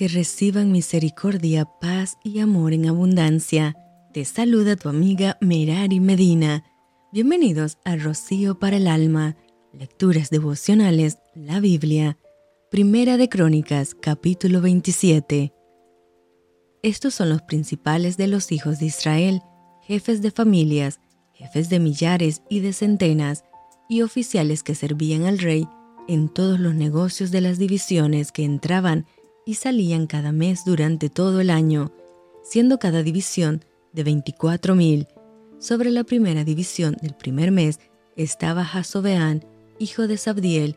que reciban misericordia, paz y amor en abundancia. Te saluda tu amiga Merari Medina. Bienvenidos a Rocío para el Alma, Lecturas Devocionales, la Biblia. Primera de Crónicas, capítulo 27. Estos son los principales de los hijos de Israel, jefes de familias, jefes de millares y de centenas, y oficiales que servían al rey en todos los negocios de las divisiones que entraban y salían cada mes durante todo el año, siendo cada división de 24.000. Sobre la primera división del primer mes estaba Jasobeán, hijo de Sabdiel,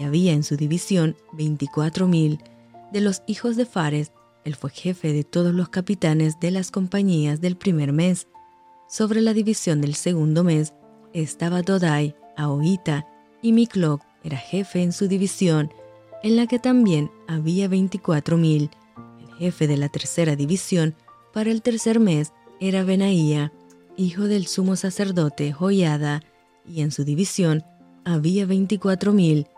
y había en su división 24.000. De los hijos de Fares, él fue jefe de todos los capitanes de las compañías del primer mes. Sobre la división del segundo mes estaba Dodai, Ahoita, y Mikloc era jefe en su división, en la que también había 24.000. El jefe de la tercera división para el tercer mes era Benaía, hijo del sumo sacerdote Joiada, y en su división había 24.000.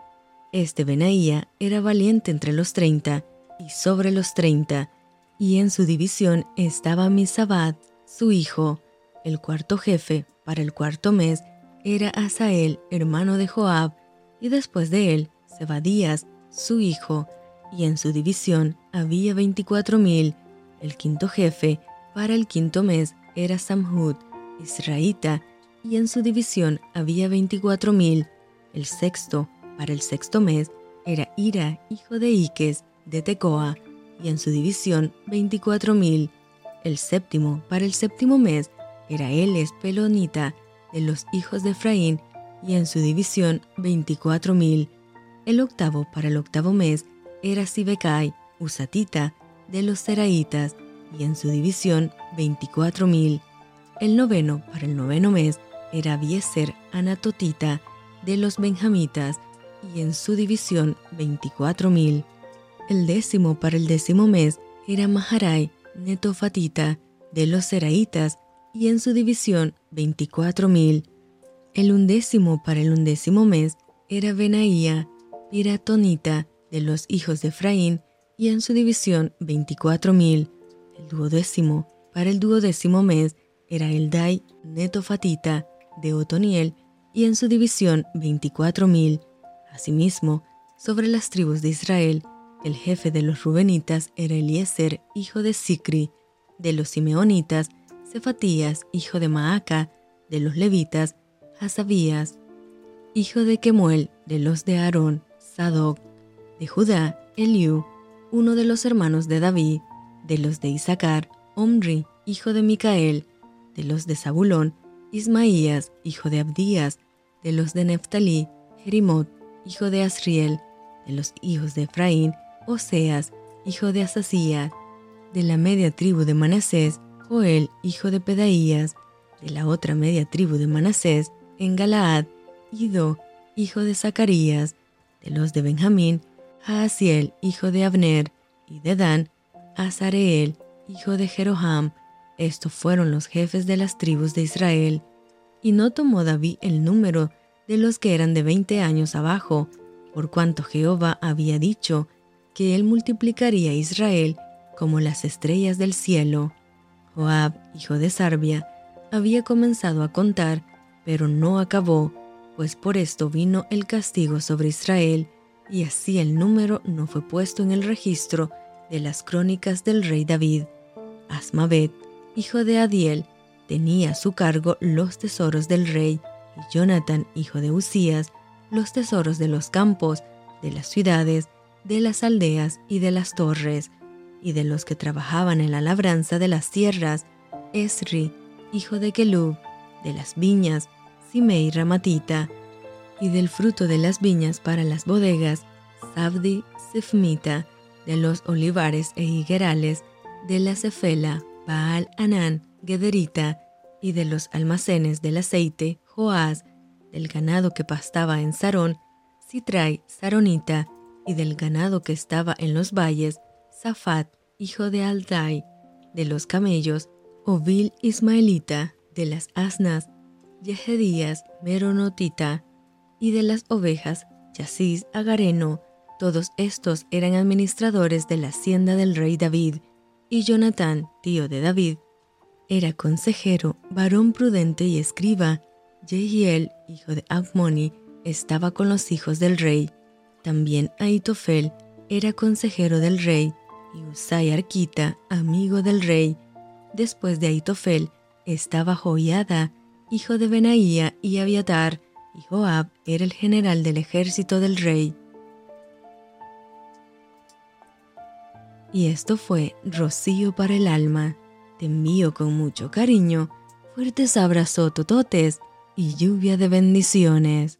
Este Benaía era valiente entre los treinta y sobre los treinta, y en su división estaba Misabad, su hijo. El cuarto jefe para el cuarto mes era Asael, hermano de Joab, y después de él, Zebadías, su hijo, y en su división había veinticuatro mil. El quinto jefe para el quinto mes era Samhud, israelita, y en su división había veinticuatro mil. El sexto para el sexto mes era Ira, hijo de Iques, de Tecoa, y en su división veinticuatro mil. El séptimo para el séptimo mes era Eles Pelonita, de los hijos de Efraín, y en su división veinticuatro mil. El octavo para el octavo mes era Sibecai, Usatita, de los Seraitas, y en su división veinticuatro mil. El noveno para el noveno mes era Bieser, Anatotita, de los Benjamitas, y en su división veinticuatro mil. El décimo para el décimo mes era Maharai, Netofatita, de los Seraitas, y en su división veinticuatro mil. El undécimo para el undécimo mes era Benaía, Piratonita, de los hijos de Efraín, y en su división veinticuatro mil. El duodécimo para el duodécimo mes era Eldai, Netofatita, de Otoniel, y en su división veinticuatro mil. Asimismo, sobre las tribus de Israel, el jefe de los Rubenitas era Eliezer, hijo de Sicri, de los Simeonitas, Cefatías, hijo de Maaca, de los Levitas, Hasabías, hijo de Kemuel, de los de Aarón, Sadoc, de Judá, Eliú, uno de los hermanos de David, de los de Isaacar, Omri, hijo de Micael, de los de Zabulón, Ismaías, hijo de Abdías, de los de Neftalí, Jerimot, hijo de Asriel, de los hijos de Efraín, Oseas, hijo de Asasía, de la media tribu de Manasés, Joel, hijo de Pedaías, de la otra media tribu de Manasés, en Galaad, Ido, hijo de Zacarías, de los de Benjamín, Jaasiel, hijo de Abner, y de Dan, Azareel, hijo de Jeroham. Estos fueron los jefes de las tribus de Israel. Y no tomó David el número de los que eran de veinte años abajo, por cuanto Jehová había dicho que él multiplicaría a Israel como las estrellas del cielo. Joab, hijo de Sarbia, había comenzado a contar, pero no acabó, pues por esto vino el castigo sobre Israel, y así el número no fue puesto en el registro de las crónicas del rey David. Asmavet, hijo de Adiel, tenía a su cargo los tesoros del rey, y Jonathan, hijo de Usías, los tesoros de los campos, de las ciudades, de las aldeas y de las torres y de los que trabajaban en la labranza de las tierras, Esri, hijo de Kelub, de las viñas, Simei Ramatita, y del fruto de las viñas para las bodegas, Sabdi Sefmita, de los olivares e higuerales, de la Cefela, Baal Anán, Gederita, y de los almacenes del aceite, Joás, del ganado que pastaba en Sarón, Sitrai, Saronita, y del ganado que estaba en los valles, Safat, hijo de Aldai, de los camellos, Ovil Ismaelita, de las asnas, Yehedías Meronotita, y de las ovejas, Yasis Agareno, Todos estos eran administradores de la hacienda del rey David, y Jonatán, tío de David, era consejero, varón prudente y escriba. Jehiel, hijo de Abmoni, estaba con los hijos del rey. También Aitofel era consejero del rey, y Usai Arquita, amigo del rey. Después de Aitofel estaba Joiada, hijo de Benaía y Abiatar, y Joab era el general del ejército del rey. Y esto fue Rocío para el alma. Te envío con mucho cariño, fuertes abrazos tototes y lluvia de bendiciones.